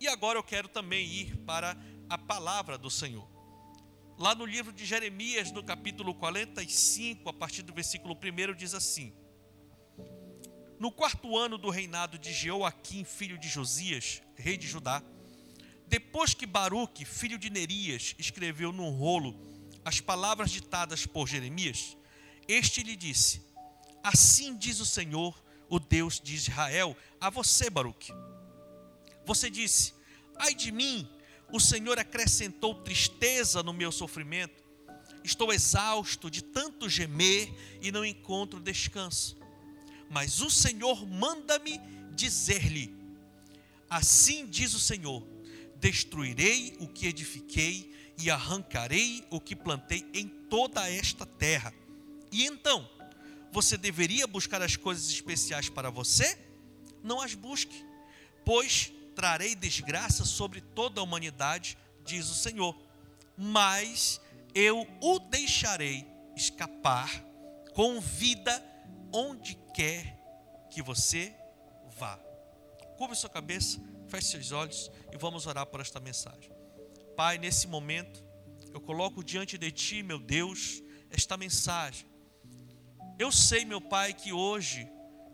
E agora eu quero também ir para a palavra do Senhor. Lá no livro de Jeremias, no capítulo 45, a partir do versículo 1, diz assim: No quarto ano do reinado de Jeoaquim, filho de Josias, rei de Judá, depois que Baruque, filho de Nerias, escreveu num rolo as palavras ditadas por Jeremias, este lhe disse: Assim diz o Senhor, o Deus de Israel, a você, Baruque. Você disse: Ai de mim, o Senhor acrescentou tristeza no meu sofrimento. Estou exausto de tanto gemer e não encontro descanso. Mas o Senhor manda-me dizer-lhe: Assim diz o Senhor: Destruirei o que edifiquei e arrancarei o que plantei em toda esta terra. E então, você deveria buscar as coisas especiais para você? Não as busque, pois trarei desgraça sobre toda a humanidade, diz o Senhor. Mas eu o deixarei escapar com vida onde quer que você vá. Curva sua cabeça, feche seus olhos e vamos orar por esta mensagem. Pai, nesse momento, eu coloco diante de Ti, meu Deus, esta mensagem. Eu sei, meu Pai, que hoje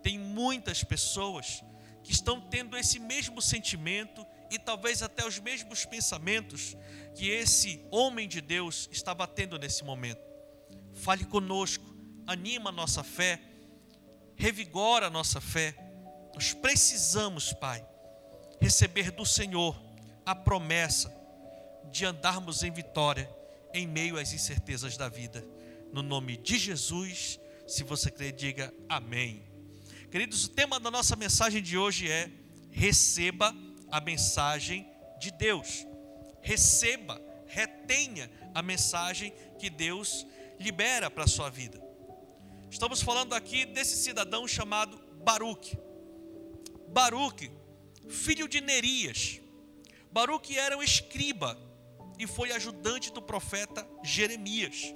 tem muitas pessoas que estão tendo esse mesmo sentimento e talvez até os mesmos pensamentos que esse homem de Deus estava tendo nesse momento. Fale conosco, anima a nossa fé, revigora a nossa fé. Nós precisamos, Pai, receber do Senhor a promessa de andarmos em vitória em meio às incertezas da vida. No nome de Jesus, se você crê, diga amém. Queridos, o tema da nossa mensagem de hoje é: receba a mensagem de Deus. Receba, retenha a mensagem que Deus libera para a sua vida. Estamos falando aqui desse cidadão chamado Baruque. Baruque, filho de Nerias. Baruque era um escriba e foi ajudante do profeta Jeremias.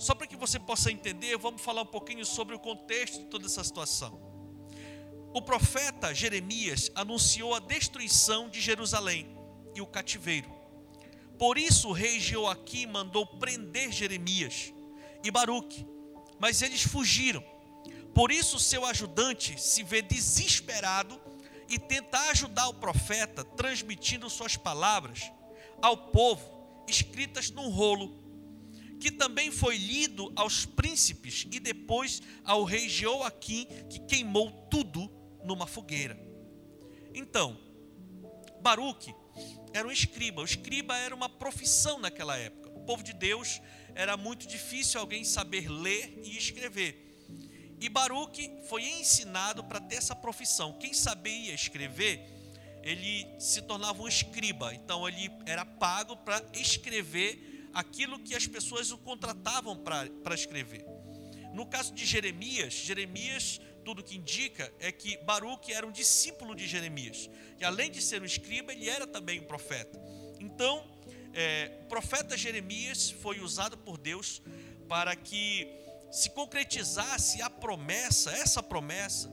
Só para que você possa entender, vamos falar um pouquinho sobre o contexto de toda essa situação. O profeta Jeremias anunciou a destruição de Jerusalém e o cativeiro. Por isso o rei Joaquim mandou prender Jeremias e Baruque, mas eles fugiram. Por isso seu ajudante se vê desesperado e tenta ajudar o profeta transmitindo suas palavras ao povo, escritas num rolo, que também foi lido aos príncipes e depois ao rei Joaquim, que queimou tudo numa fogueira. Então, Baruque era um escriba. O escriba era uma profissão naquela época. O povo de Deus era muito difícil alguém saber ler e escrever. E Baruque foi ensinado para ter essa profissão. Quem sabia escrever ele se tornava um escriba, então ele era pago para escrever aquilo que as pessoas o contratavam para escrever. No caso de Jeremias, Jeremias, tudo que indica é que Baruque era um discípulo de Jeremias, e além de ser um escriba, ele era também um profeta. Então, é, o profeta Jeremias foi usado por Deus para que se concretizasse a promessa, essa promessa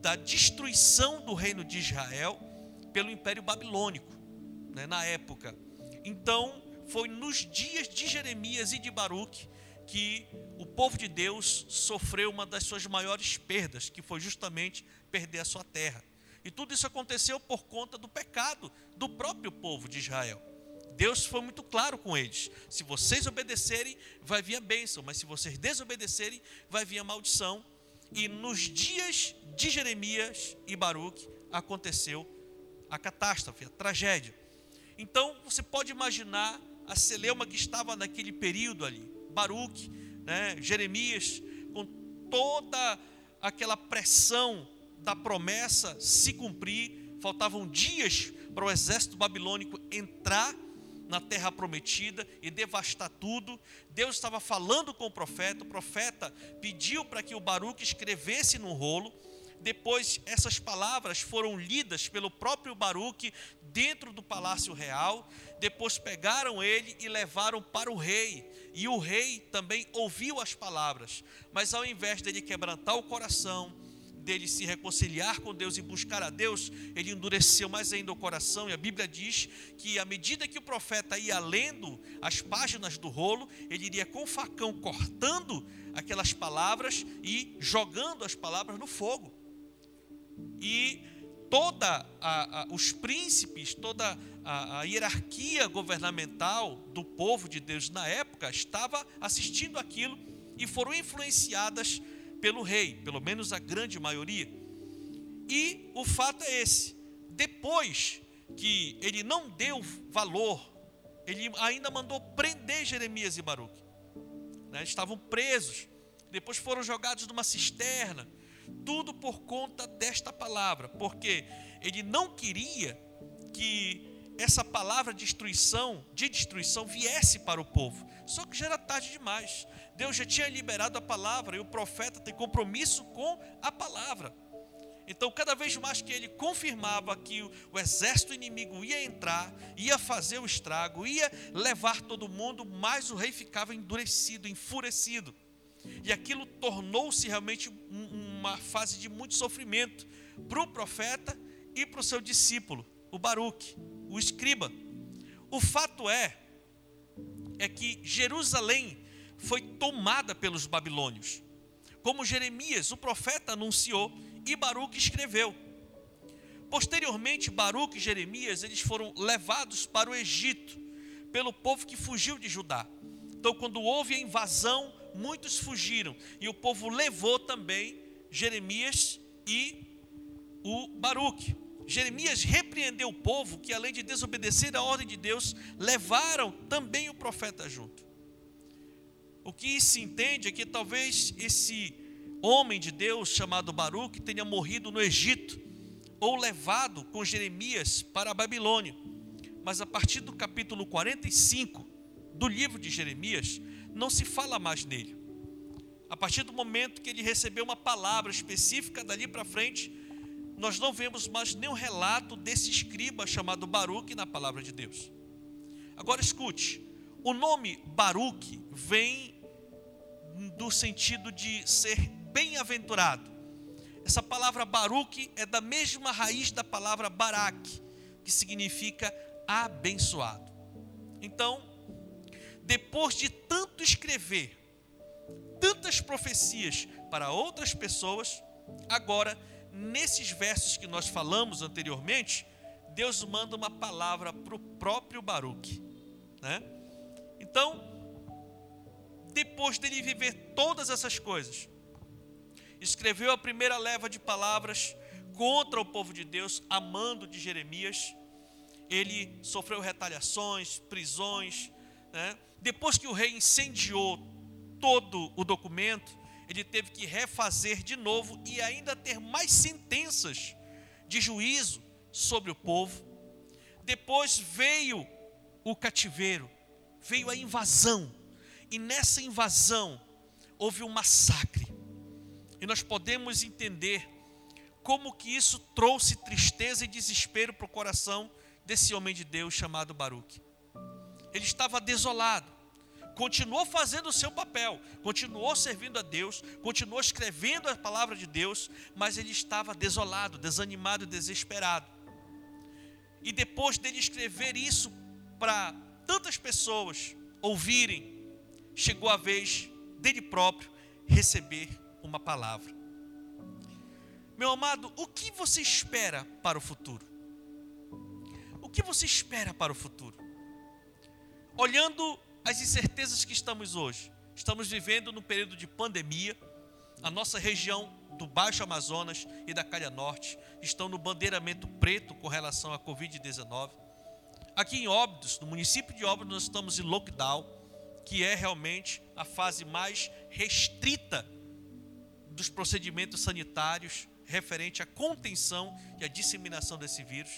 da destruição do reino de Israel pelo Império Babilônico, né, na época. Então, foi nos dias de Jeremias e de Baruque que o povo de Deus sofreu uma das suas maiores perdas, que foi justamente perder a sua terra. E tudo isso aconteceu por conta do pecado do próprio povo de Israel. Deus foi muito claro com eles: se vocês obedecerem, vai vir a bênção, mas se vocês desobedecerem, vai vir a maldição. E nos dias de Jeremias e Baruque aconteceu a catástrofe, a tragédia. Então você pode imaginar a celeuma que estava naquele período ali, Baruque, né, Jeremias, com toda aquela pressão da promessa se cumprir, faltavam dias para o exército babilônico entrar na terra prometida e devastar tudo. Deus estava falando com o profeta, o profeta pediu para que o Baruque escrevesse no rolo depois, essas palavras foram lidas pelo próprio Baruque dentro do palácio real. Depois, pegaram ele e levaram para o rei. E o rei também ouviu as palavras, mas ao invés dele quebrantar o coração, dele se reconciliar com Deus e buscar a Deus, ele endureceu mais ainda o coração, e a Bíblia diz que à medida que o profeta ia lendo as páginas do rolo, ele iria com o facão cortando aquelas palavras e jogando as palavras no fogo. E toda a, a, os príncipes, toda a, a hierarquia governamental do povo de Deus na época estava assistindo aquilo e foram influenciadas pelo rei, pelo menos a grande maioria. E o fato é esse: depois que ele não deu valor, ele ainda mandou prender Jeremias e Baruque. Né? Estavam presos, depois foram jogados numa cisterna, tudo por conta desta palavra, porque ele não queria que essa palavra de destruição, de destruição viesse para o povo. Só que já era tarde demais. Deus já tinha liberado a palavra e o profeta tem compromisso com a palavra. Então, cada vez mais que ele confirmava que o, exército inimigo ia entrar, ia fazer o estrago, ia levar todo mundo, mais o rei ficava endurecido, enfurecido. E aquilo tornou-se realmente uma fase de muito sofrimento para o profeta e para o seu discípulo, o Baruque, o escriba. O fato é é que Jerusalém foi tomada pelos babilônios. Como Jeremias, o profeta, anunciou e Baruque escreveu. Posteriormente, Baruque e Jeremias, eles foram levados para o Egito pelo povo que fugiu de Judá. Então, quando houve a invasão, muitos fugiram e o povo levou também Jeremias e o Baruque. Jeremias repreendeu o povo que, além de desobedecer a ordem de Deus, levaram também o profeta junto. O que se entende é que talvez esse homem de Deus chamado Baruque tenha morrido no Egito ou levado com Jeremias para a Babilônia. Mas a partir do capítulo 45 do livro de Jeremias, não se fala mais nele. A partir do momento que ele recebeu uma palavra específica dali para frente, nós não vemos mais nenhum relato desse escriba chamado Baruque na palavra de Deus. Agora escute, o nome Baruque vem do sentido de ser bem-aventurado. Essa palavra Baruque é da mesma raiz da palavra Baraque, que significa abençoado. Então, depois de tanto escrever, tantas profecias para outras pessoas, agora nesses versos que nós falamos anteriormente, Deus manda uma palavra para o próprio Baruque. Né? Então, depois dele viver todas essas coisas, escreveu a primeira leva de palavras contra o povo de Deus, amando de Jeremias. Ele sofreu retaliações, prisões. Né? Depois que o rei incendiou todo o documento, ele teve que refazer de novo e ainda ter mais sentenças de juízo sobre o povo. Depois veio o cativeiro, veio a invasão, e nessa invasão houve um massacre. E nós podemos entender como que isso trouxe tristeza e desespero para o coração desse homem de Deus chamado Baruque. Ele estava desolado continuou fazendo o seu papel, continuou servindo a Deus, continuou escrevendo a palavra de Deus, mas ele estava desolado, desanimado e desesperado. E depois dele escrever isso para tantas pessoas ouvirem, chegou a vez dele próprio receber uma palavra. Meu amado, o que você espera para o futuro? O que você espera para o futuro? Olhando as incertezas que estamos hoje. Estamos vivendo no período de pandemia. A nossa região do Baixo Amazonas e da Calha Norte estão no bandeiramento preto com relação à Covid-19. Aqui em Óbidos, no município de Óbidos, nós estamos em lockdown, que é realmente a fase mais restrita dos procedimentos sanitários referente à contenção e à disseminação desse vírus.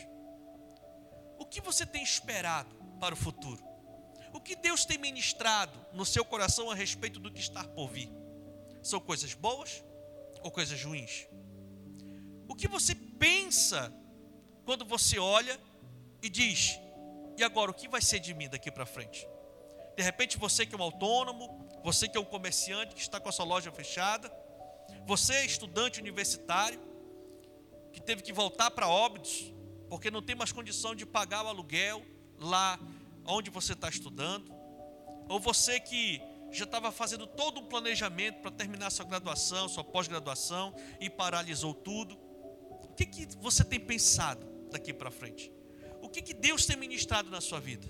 O que você tem esperado para o futuro? O que Deus tem ministrado no seu coração a respeito do que está por vir? São coisas boas ou coisas ruins? O que você pensa quando você olha e diz: e agora o que vai ser de mim daqui para frente? De repente você que é um autônomo, você que é um comerciante que está com a sua loja fechada, Você, estudante universitário, que teve que voltar para Óbidos, porque não tem mais condição de pagar o aluguel lá onde você está estudando. Ou você que já estava fazendo todo um planejamento para terminar sua graduação, sua pós-graduação e paralisou tudo. O que, que você tem pensado daqui para frente? O que, que Deus tem ministrado na sua vida?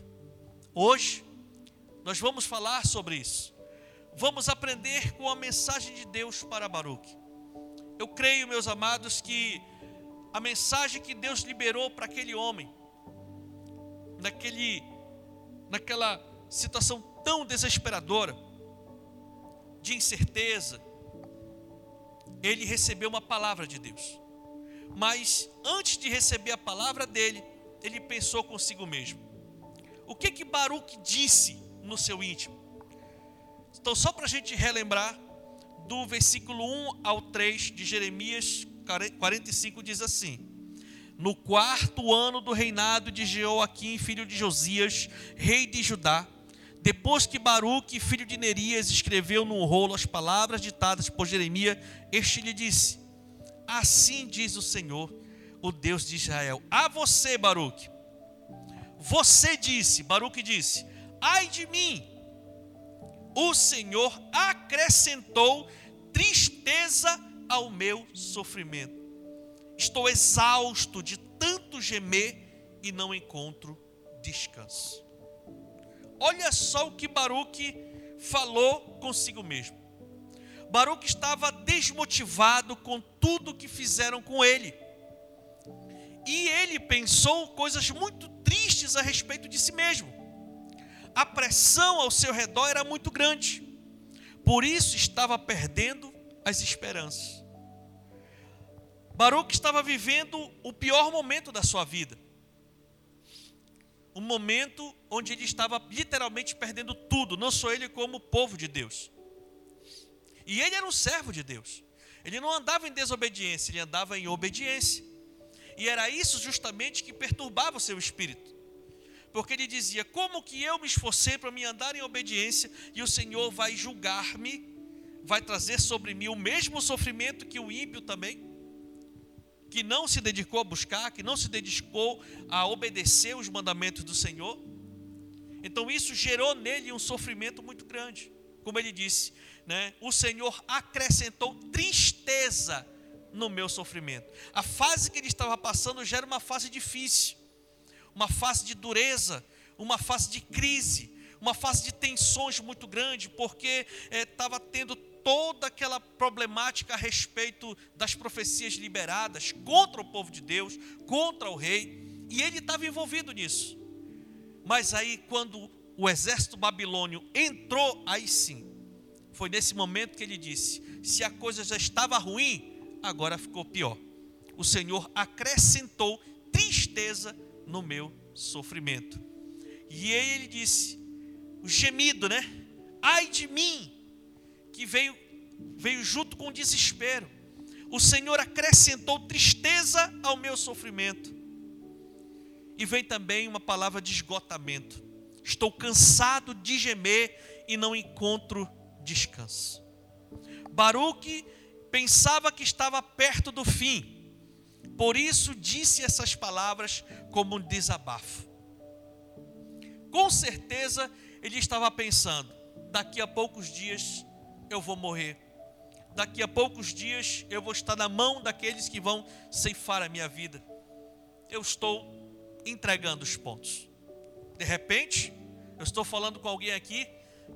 Hoje, nós vamos falar sobre isso. Vamos aprender com a mensagem de Deus para Baruque. Eu creio, meus amados, que a mensagem que Deus liberou para aquele homem, naquele, naquela situação tão desesperadora, de incerteza, ele recebeu uma palavra de Deus. Mas antes de receber a palavra dele, ele pensou consigo mesmo: o que que Baruque disse no seu íntimo? Então, só para a gente relembrar, do versículo 1 ao 3 de Jeremias 45 diz assim: No quarto ano do reinado de Jeoaquim, filho de Josias, rei de Judá, depois que Baruque, filho de Nerias, escreveu num rolo as palavras ditadas por Jeremias, este lhe disse: Assim diz o Senhor, o Deus de Israel, a você, Baruque. Você disse, Baruque disse: Ai de mim, o Senhor acrescentou tristeza ao meu sofrimento. Estou exausto de tanto gemer e não encontro descanso. Olha só o que Baruque falou consigo mesmo. Baruque estava desmotivado com tudo que fizeram com ele. E ele pensou coisas muito tristes a respeito de si mesmo. A pressão ao seu redor era muito grande. Por isso estava perdendo as esperanças. Baruque estava vivendo o pior momento da sua vida. Um momento onde ele estava literalmente perdendo tudo, não só ele, como o povo de Deus. E ele era um servo de Deus. Ele não andava em desobediência, ele andava em obediência. E era isso justamente que perturbava o seu espírito. Porque ele dizia: Como que eu me esforcei para me andar em obediência e o Senhor vai julgar-me, vai trazer sobre mim o mesmo sofrimento que o ímpio também? Que não se dedicou a buscar, que não se dedicou a obedecer os mandamentos do Senhor. Então isso gerou nele um sofrimento muito grande. Como ele disse, né? O Senhor acrescentou tristeza no meu sofrimento. A fase que ele estava passando já era uma fase difícil, uma fase de dureza, uma fase de crise, uma fase de tensões muito grande, porque estava eh, tendo toda aquela problemática a respeito das profecias liberadas contra o povo de Deus, contra o rei, e ele estava envolvido nisso. Mas aí, quando o exército babilônio entrou, aí sim, foi nesse momento que ele disse: se a coisa já estava ruim, agora ficou pior. O Senhor acrescentou tristeza no meu sofrimento. E ele disse: o gemido, né? Ai de mim, que veio, veio junto com o desespero. O Senhor acrescentou tristeza ao meu sofrimento. E vem também uma palavra de esgotamento. Estou cansado de gemer e não encontro descanso. Baruque pensava que estava perto do fim, por isso disse essas palavras como um desabafo. Com certeza ele estava pensando: daqui a poucos dias eu vou morrer. Daqui a poucos dias eu vou estar na mão daqueles que vão ceifar a minha vida. Eu estou entregando os pontos. De repente, eu estou falando com alguém aqui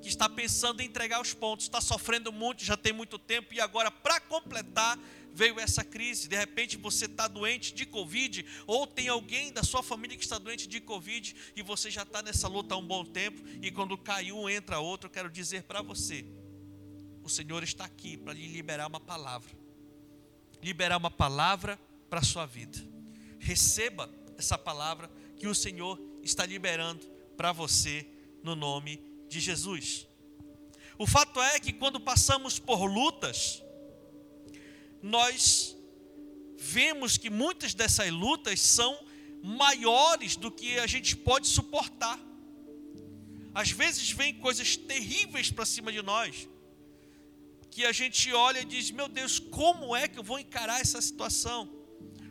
que está pensando em entregar os pontos, está sofrendo muito, já tem muito tempo, e agora, para completar, veio essa crise. De repente você está doente de Covid, ou tem alguém da sua família que está doente de Covid, e você já está nessa luta há um bom tempo, e quando cai um, entra outro. Eu quero dizer para você o Senhor está aqui para lhe liberar uma palavra. Liberar uma palavra para a sua vida. Receba essa palavra que o Senhor está liberando para você no nome de Jesus. O fato é que quando passamos por lutas, nós vemos que muitas dessas lutas são maiores do que a gente pode suportar. Às vezes vem coisas terríveis para cima de nós, que a gente olha e diz: Meu Deus, como é que eu vou encarar essa situação?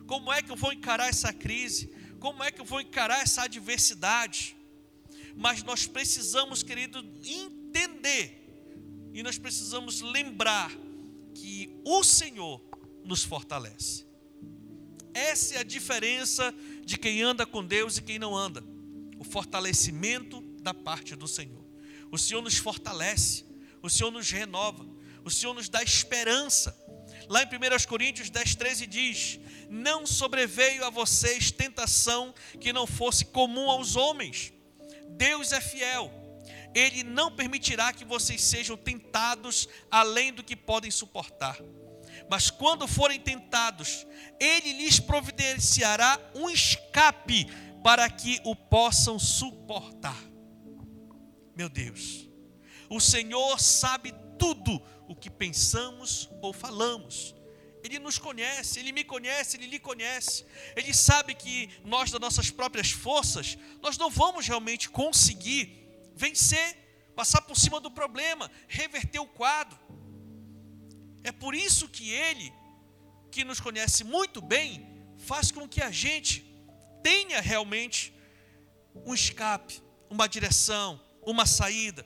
Como é que eu vou encarar essa crise? Como é que eu vou encarar essa adversidade? Mas nós precisamos, querido, entender e nós precisamos lembrar que o Senhor nos fortalece. Essa é a diferença de quem anda com Deus e quem não anda. O fortalecimento da parte do Senhor. O Senhor nos fortalece, o Senhor nos renova, o Senhor nos dá esperança. Lá em 1 Coríntios 10, 13 diz: Não sobreveio a vocês tentação que não fosse comum aos homens. Deus é fiel, Ele não permitirá que vocês sejam tentados além do que podem suportar. Mas quando forem tentados, Ele lhes providenciará um escape para que o possam suportar. Meu Deus, o Senhor sabe tudo o que pensamos ou falamos. Ele nos conhece, Ele me conhece, Ele lhe conhece. Ele sabe que nós, das nossas próprias forças, nós não vamos realmente conseguir vencer, passar por cima do problema, reverter o quadro. É por isso que Ele, que nos conhece muito bem, faz com que a gente tenha realmente um escape, uma direção, uma saída.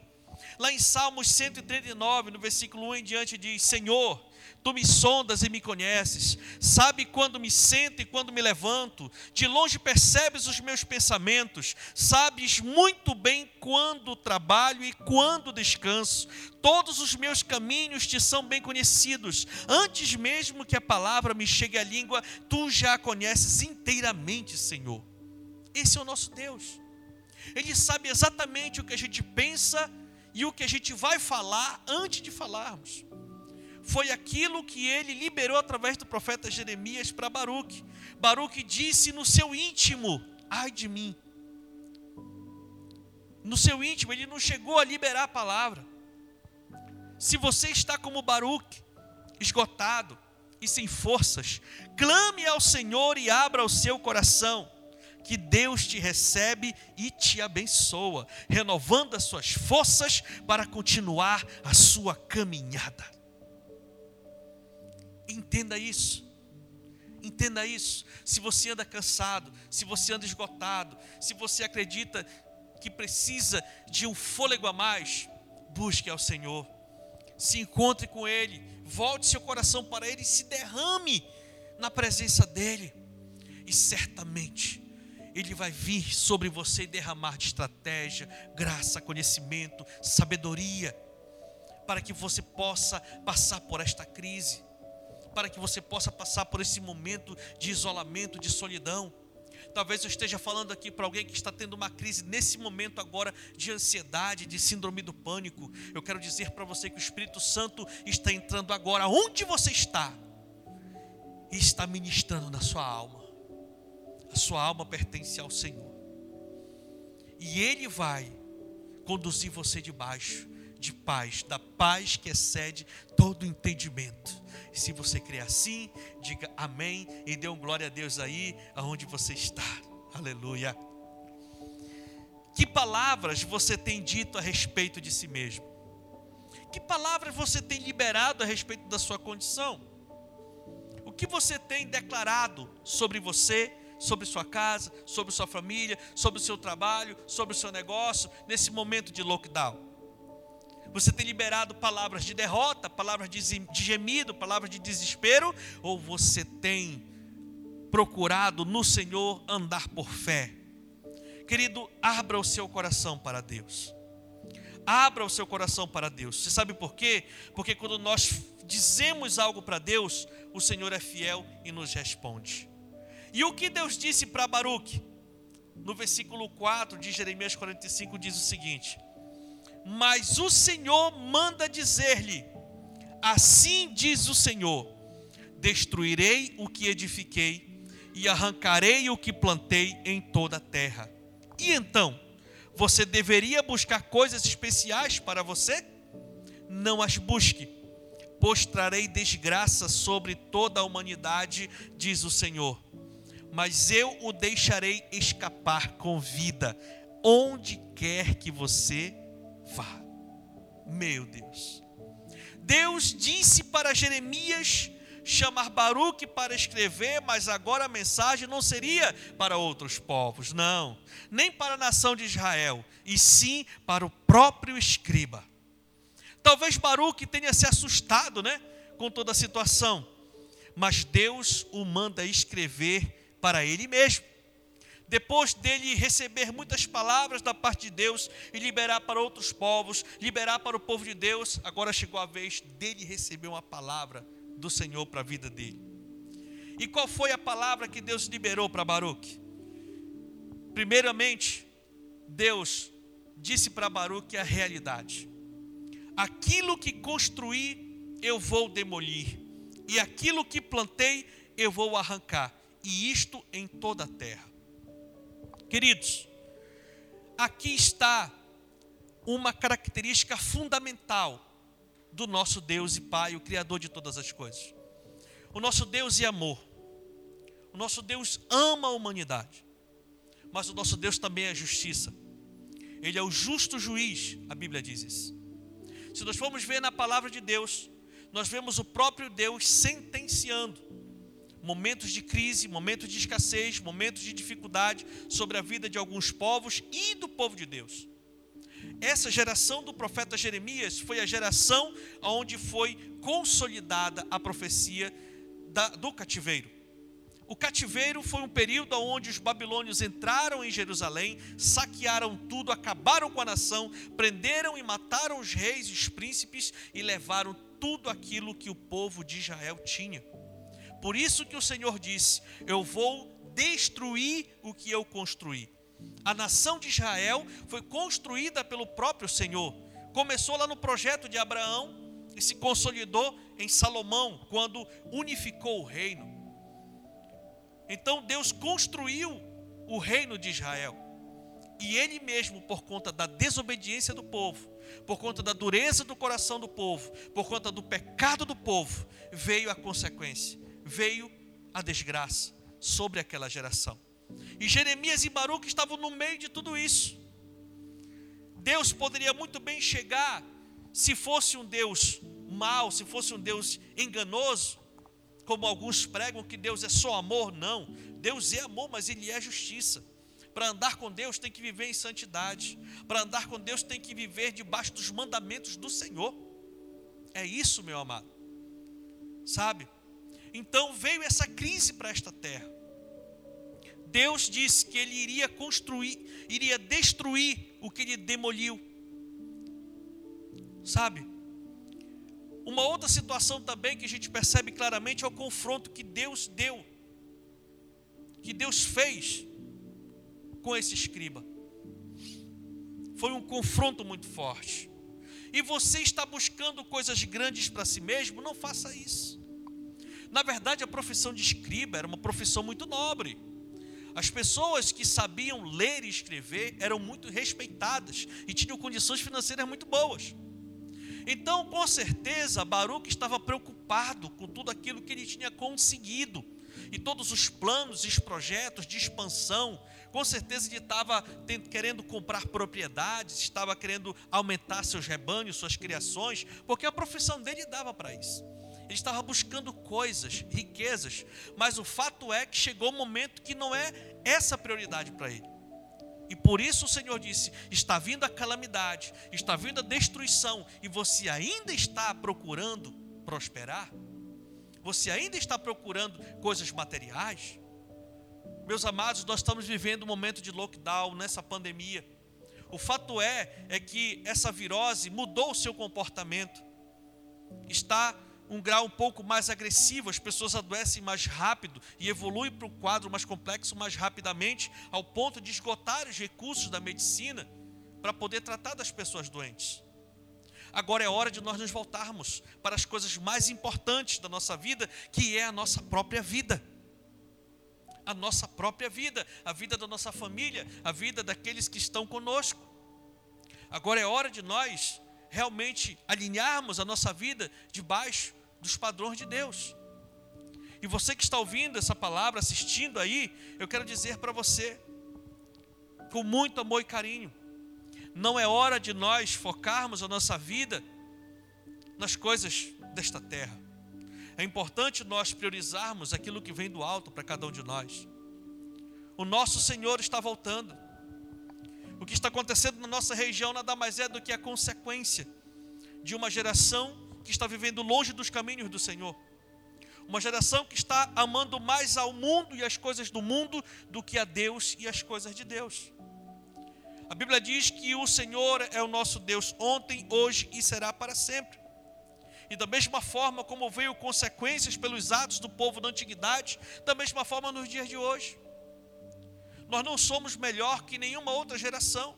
Lá em Salmos 139, no versículo 1 em diante, diz: Senhor, tu me sondas e me conheces, sabe quando me sento e quando me levanto, de longe percebes os meus pensamentos, sabes muito bem quando trabalho e quando descanso. Todos os meus caminhos te são bem conhecidos. Antes mesmo que a palavra me chegue à língua, tu já a conheces inteiramente, Senhor. Esse é o nosso Deus. Ele sabe exatamente o que a gente pensa e o que a gente vai falar antes de falarmos. Foi aquilo que ele liberou através do profeta Jeremias para Baruque. Baruque disse no seu íntimo: ai de mim. No seu íntimo, ele não chegou a liberar a palavra. Se você está como Baruque, esgotado e sem forças, clame ao Senhor e abra o seu coração que Deus te recebe e te abençoa, renovando as suas forças para continuar a sua caminhada. Entenda isso. Entenda isso. Se você anda cansado, se você anda esgotado, se você acredita que precisa de um fôlego a mais, busque ao Senhor. Se encontre com Ele, volte seu coração para Ele e se derrame na presença dEle. E certamente ele vai vir sobre você e derramar de estratégia, graça, conhecimento, sabedoria, para que você possa passar por esta crise, para que você possa passar por esse momento de isolamento, de solidão. Talvez eu esteja falando aqui para alguém que está tendo uma crise nesse momento agora de ansiedade, de síndrome do pânico. Eu quero dizer para você que o Espírito Santo está entrando agora onde você está e está ministrando na sua alma a sua alma pertence ao Senhor. E Ele vai conduzir você debaixo de paz, da paz que excede todo entendimento. E se você crê assim, diga amém e dê um glória a Deus aí, aonde você está. Aleluia. Que palavras você tem dito a respeito de si mesmo? Que palavras você tem liberado a respeito da sua condição? O que você tem declarado sobre você sobre sua casa, sobre sua família, sobre o seu trabalho, sobre o seu negócio, nesse momento de lockdown? Você tem liberado palavras de derrota, palavras de gemido, palavras de desespero? Ou você tem procurado no Senhor andar por fé? Querido, abra o seu coração para Deus. Abra o seu coração para Deus. Você sabe por quê? Porque quando nós dizemos algo para Deus, o Senhor é fiel e nos responde. E o que Deus disse para Baruque? No versículo 4 de Jeremias 45 diz o seguinte: Mas o Senhor manda dizer-lhe: Assim diz o Senhor: Destruirei o que edifiquei e arrancarei o que plantei em toda a terra. E então, você deveria buscar coisas especiais para você? Não as busque, pois trarei desgraça sobre toda a humanidade, diz o Senhor mas eu o deixarei escapar com vida, onde quer que você vá. Meu Deus. Deus disse para Jeremias chamar Baruque para escrever, mas agora a mensagem não seria para outros povos, não, nem para a nação de Israel, e sim para o próprio escriba. Talvez Baruque tenha se assustado, né, com toda a situação, mas Deus o manda escrever para ele mesmo. Depois dele receber muitas palavras da parte de Deus e liberar para outros povos, liberar para o povo de Deus, agora chegou a vez dele receber uma palavra do Senhor para a vida dele. E qual foi a palavra que Deus liberou para Baruque? Primeiramente, Deus disse para Baruque a realidade: aquilo que construí, eu vou demolir, e aquilo que plantei, eu vou arrancar, e isto em toda a terra. Queridos, aqui está uma característica fundamental do nosso Deus e Pai, o Criador de todas as coisas. O nosso Deus é amor. O nosso Deus ama a humanidade. Mas o nosso Deus também é justiça. Ele é o justo juiz, a Bíblia diz isso. Se nós formos ver na palavra de Deus, nós vemos o próprio Deus sentenciando momentos de crise, momentos de escassez, momentos de dificuldade sobre a vida de alguns povos e do povo de Deus. Essa geração do profeta Jeremias foi a geração onde foi consolidada a profecia da, do cativeiro. O cativeiro foi um período onde os babilônios entraram em Jerusalém, saquearam tudo, acabaram com a nação, prenderam e mataram os reis e os príncipes e levaram tudo aquilo que o povo de Israel tinha. Por isso que o Senhor disse: Eu vou destruir o que eu construí. A nação de Israel foi construída pelo próprio Senhor. Começou lá no projeto de Abraão e se consolidou em Salomão, quando unificou o reino. Então Deus construiu o reino de Israel. E ele mesmo, por conta da desobediência do povo, por conta da dureza do coração do povo, por conta do pecado do povo, veio a consequência, veio a desgraça sobre aquela geração. E Jeremias e Baruque estavam no meio de tudo isso. Deus poderia muito bem chegar, se fosse um Deus mau, se fosse um Deus enganoso, como alguns pregam que Deus é só amor, não. Deus é amor, mas Ele é justiça. Para andar com Deus tem que viver em santidade. Para andar com Deus tem que viver debaixo dos mandamentos do Senhor. É isso, meu amado. Sabe? Então veio essa crise para esta terra. Deus disse que ele iria construir, iria destruir o que ele demoliu. Sabe? Uma outra situação também que a gente percebe claramente é o confronto que Deus deu, que Deus fez com esse escriba. Foi um confronto muito forte. E você está buscando coisas grandes para si mesmo, não faça isso. Na verdade, a profissão de escriba era uma profissão muito nobre. As pessoas que sabiam ler e escrever eram muito respeitadas e tinham condições financeiras muito boas. Então, com certeza, Baruch estava preocupado com tudo aquilo que ele tinha conseguido e todos os planos e os projetos de expansão. Com certeza, ele estava querendo comprar propriedades, estava querendo aumentar seus rebanhos, suas criações, porque a profissão dele dava para isso. Estava buscando coisas, riquezas, mas o fato é que chegou um momento que não é essa prioridade para ele. E por isso o Senhor disse: está vindo a calamidade, está vindo a destruição, e você ainda está procurando prosperar? Você ainda está procurando coisas materiais? Meus amados, nós estamos vivendo um momento de lockdown nessa pandemia. O fato é é que essa virose mudou o seu comportamento. Está um grau um pouco mais agressivo, as pessoas adoecem mais rápido e evoluem para um quadro mais complexo mais rapidamente, ao ponto de esgotar os recursos da medicina para poder tratar das pessoas doentes. Agora é hora de nós nos voltarmos para as coisas mais importantes da nossa vida, que é a nossa própria vida. A nossa própria vida, a vida da nossa família, a vida daqueles que estão conosco. Agora é hora de nós realmente alinharmos a nossa vida debaixo dos padrões de Deus. E você que está ouvindo essa palavra, assistindo aí, eu quero dizer para você, com muito amor e carinho, não é hora de nós focarmos a nossa vida nas coisas desta terra. É importante nós priorizarmos aquilo que vem do alto para cada um de nós. O nosso Senhor está voltando. O que está acontecendo na nossa região nada mais é do que a consequência de uma geração que está vivendo longe dos caminhos do Senhor. Uma geração que está amando mais ao mundo e as coisas do mundo do que a Deus e as coisas de Deus. A Bíblia diz que o Senhor é o nosso Deus ontem, hoje e será para sempre. E da mesma forma como veio consequências pelos atos do povo da antiguidade, da mesma forma nos dias de hoje. Nós não somos melhor que nenhuma outra geração.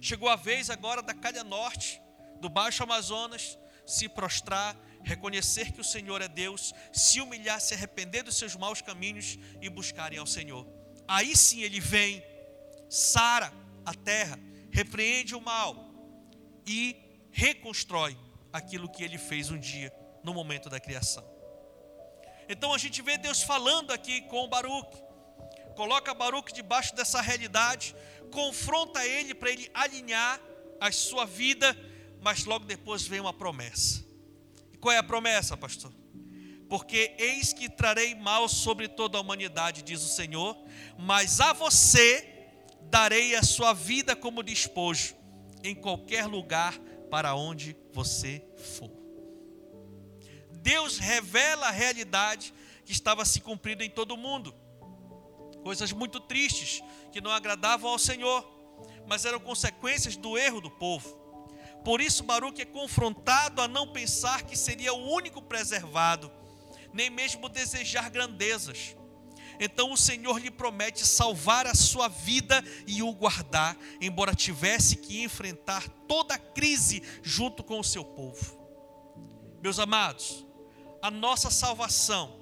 Chegou a vez agora da Calha Norte, do Baixo Amazonas, se prostrar, reconhecer que o Senhor é Deus, se humilhar, se arrepender dos seus maus caminhos e buscarem ao Senhor. Aí sim ele vem, sara a terra, repreende o mal e reconstrói aquilo que ele fez um dia no momento da criação. Então a gente vê Deus falando aqui com Baruque, coloca Baruque debaixo dessa realidade, confronta ele para ele alinhar a sua vida, mas logo depois vem uma promessa. E qual é a promessa, pastor? Porque eis que trarei mal sobre toda a humanidade, diz o Senhor, mas a você darei a sua vida como despojo em qualquer lugar para onde você for. Deus revela a realidade que estava se cumprindo em todo o mundo. Coisas muito tristes que não agradavam ao Senhor, mas eram consequências do erro do povo. Por isso, Baruque é confrontado a não pensar que seria o único preservado, nem mesmo desejar grandezas. Então o Senhor lhe promete salvar a sua vida e o guardar, embora tivesse que enfrentar toda a crise junto com o seu povo. Meus amados, a nossa salvação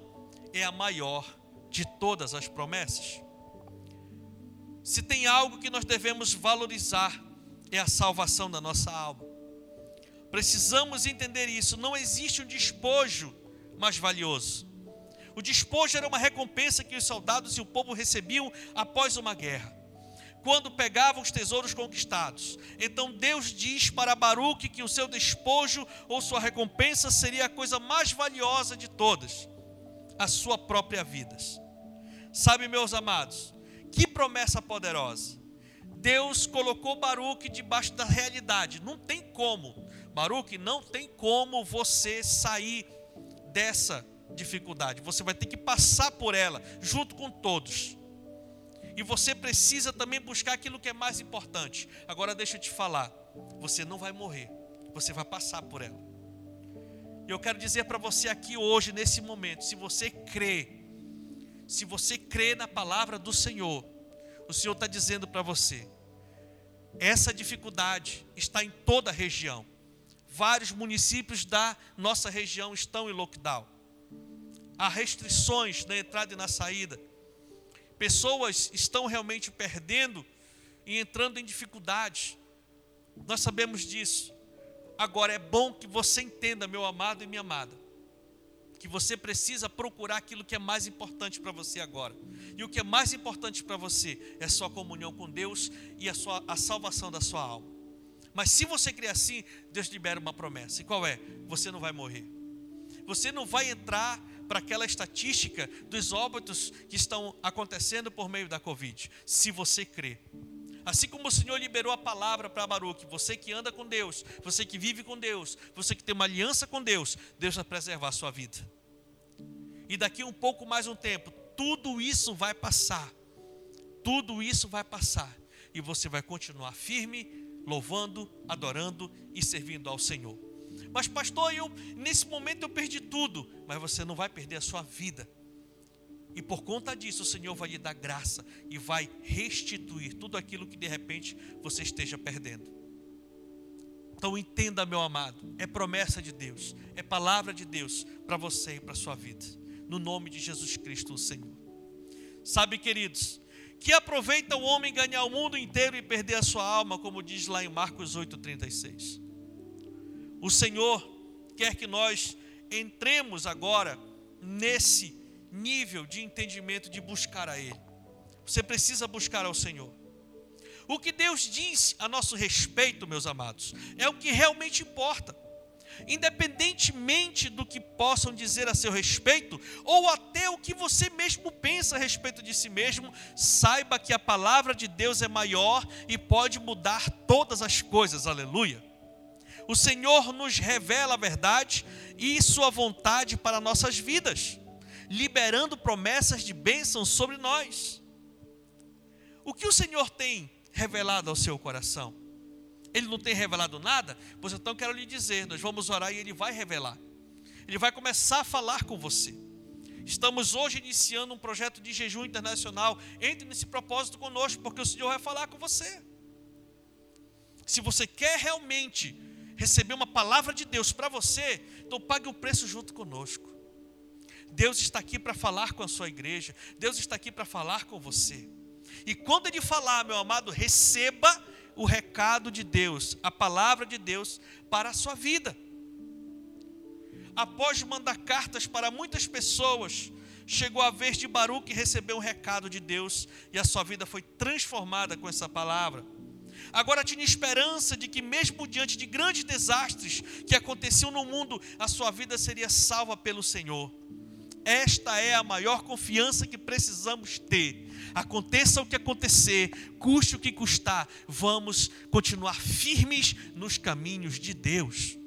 é a maior de todas as promessas. Se tem algo que nós devemos valorizar, é a salvação da nossa alma. Precisamos entender isso. Não existe um despojo mais valioso. O despojo era uma recompensa que os soldados e o povo recebiam após uma guerra, quando pegavam os tesouros conquistados. Então Deus diz para Baruque que o seu despojo ou sua recompensa seria a coisa mais valiosa de todas, a sua própria vida. Sabe, meus amados, que promessa poderosa. Deus colocou Baruque debaixo da realidade. Não tem como, Baruque, não tem como você sair dessa dificuldade, você vai ter que passar por ela junto com todos. E você precisa também buscar aquilo que é mais importante. Agora deixa eu te falar, você não vai morrer, você vai passar por ela. E eu quero dizer para você aqui hoje, nesse momento, se você crê, se você crê na palavra do Senhor, o Senhor está dizendo para você, essa dificuldade está em toda a região. Vários municípios da nossa região estão em lockdown há restrições na entrada e na saída. Pessoas estão realmente perdendo e entrando em dificuldades. Nós sabemos disso. Agora é bom que você entenda, meu amado e minha amada, que você precisa procurar aquilo que é mais importante para você agora. E o que é mais importante para você é sua comunhão com Deus e a, sua, a salvação da sua alma. Mas se você crer assim, Deus libera uma promessa. E qual é? Você não vai morrer. Você não vai entrar para aquela estatística dos óbitos que estão acontecendo por meio da Covid, se você crê. Assim como o Senhor liberou a palavra para Baruque, você que anda com Deus, você que vive com Deus, você que tem uma aliança com Deus, Deus vai preservar a sua vida. E daqui um pouco mais um tempo, tudo isso vai passar. Tudo isso vai passar. E você vai continuar firme, louvando, adorando e servindo ao Senhor. Mas, pastor, eu, nesse momento eu perdi tudo. Mas você não vai perder a sua vida. E por conta disso, o Senhor vai lhe dar graça e vai restituir tudo aquilo que de repente você esteja perdendo. Então entenda, meu amado, é promessa de Deus, é palavra de Deus para você e para sua vida. No nome de Jesus Cristo, o Senhor. Sabe, queridos, que aproveita o homem ganhar o mundo inteiro e perder a sua alma, como diz lá em Marcos 8,36. O Senhor quer que nós entremos agora nesse nível de entendimento de buscar a Ele. Você precisa buscar ao Senhor. O que Deus diz a nosso respeito, meus amados, é o que realmente importa. independentemente do que possam dizer a seu respeito, ou até o que você mesmo pensa a respeito de si mesmo, saiba que a palavra de Deus é maior e pode mudar todas as coisas, aleluia. O Senhor nos revela a verdade e Sua vontade para nossas vidas, liberando promessas de bênção sobre nós. O que o Senhor tem revelado ao seu coração? Ele não tem revelado nada? Pois então quero lhe dizer: nós vamos orar e Ele vai revelar. Ele vai começar a falar com você. Estamos hoje iniciando um projeto de jejum internacional. Entre nesse propósito conosco, porque o Senhor vai falar com você. Se você quer realmente receber uma palavra de Deus para você, então pague o preço junto conosco. Deus está aqui para falar com a sua igreja. Deus está aqui para falar com você. E quando Ele falar, meu amado, receba o recado de Deus, a palavra de Deus para a sua vida. Após mandar cartas para muitas pessoas, chegou a vez de Baruque receber um recado de Deus e a sua vida foi transformada com essa palavra. Agora tinha esperança de que, mesmo diante de grandes desastres que aconteciam no mundo, a sua vida seria salva pelo Senhor. Esta é a maior confiança que precisamos ter aconteça o que acontecer, custe o que custar, vamos continuar firmes nos caminhos de Deus,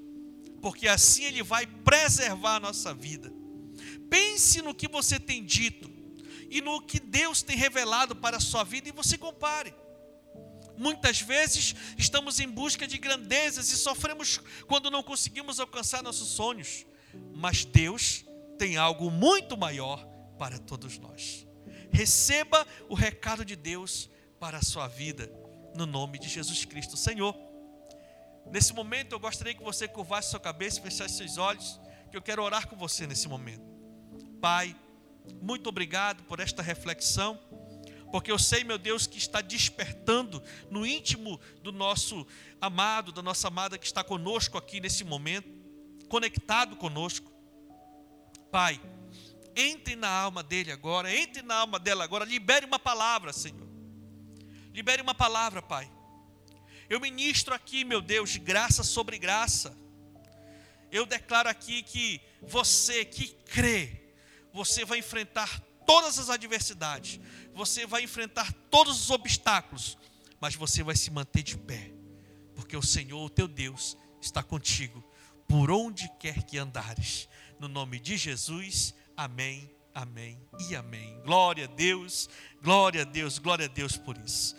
porque assim Ele vai preservar a nossa vida. Pense no que você tem dito e no que Deus tem revelado para a sua vida e você compare. Muitas vezes estamos em busca de grandezas e sofremos quando não conseguimos alcançar nossos sonhos, mas Deus tem algo muito maior para todos nós. Receba o recado de Deus para a sua vida, no nome de Jesus Cristo, Senhor. Nesse momento eu gostaria que você curvasse sua cabeça e fechasse seus olhos, que eu quero orar com você nesse momento. Pai, muito obrigado por esta reflexão, porque eu sei, meu Deus, que está despertando no íntimo do nosso amado, da nossa amada que está conosco aqui nesse momento, conectado conosco. Pai, entre na alma dele agora, entre na alma dela agora, libere uma palavra, Senhor. Libere uma palavra, Pai. Eu ministro aqui, meu Deus, graça sobre graça. Eu declaro aqui que você que crê, você vai enfrentar todas as adversidades, você vai enfrentar todos os obstáculos, mas você vai se manter de pé, porque o Senhor, o teu Deus, está contigo por onde quer que andares. No nome de Jesus. Amém, amém e amém. Glória a Deus, glória a Deus, glória a Deus por isso.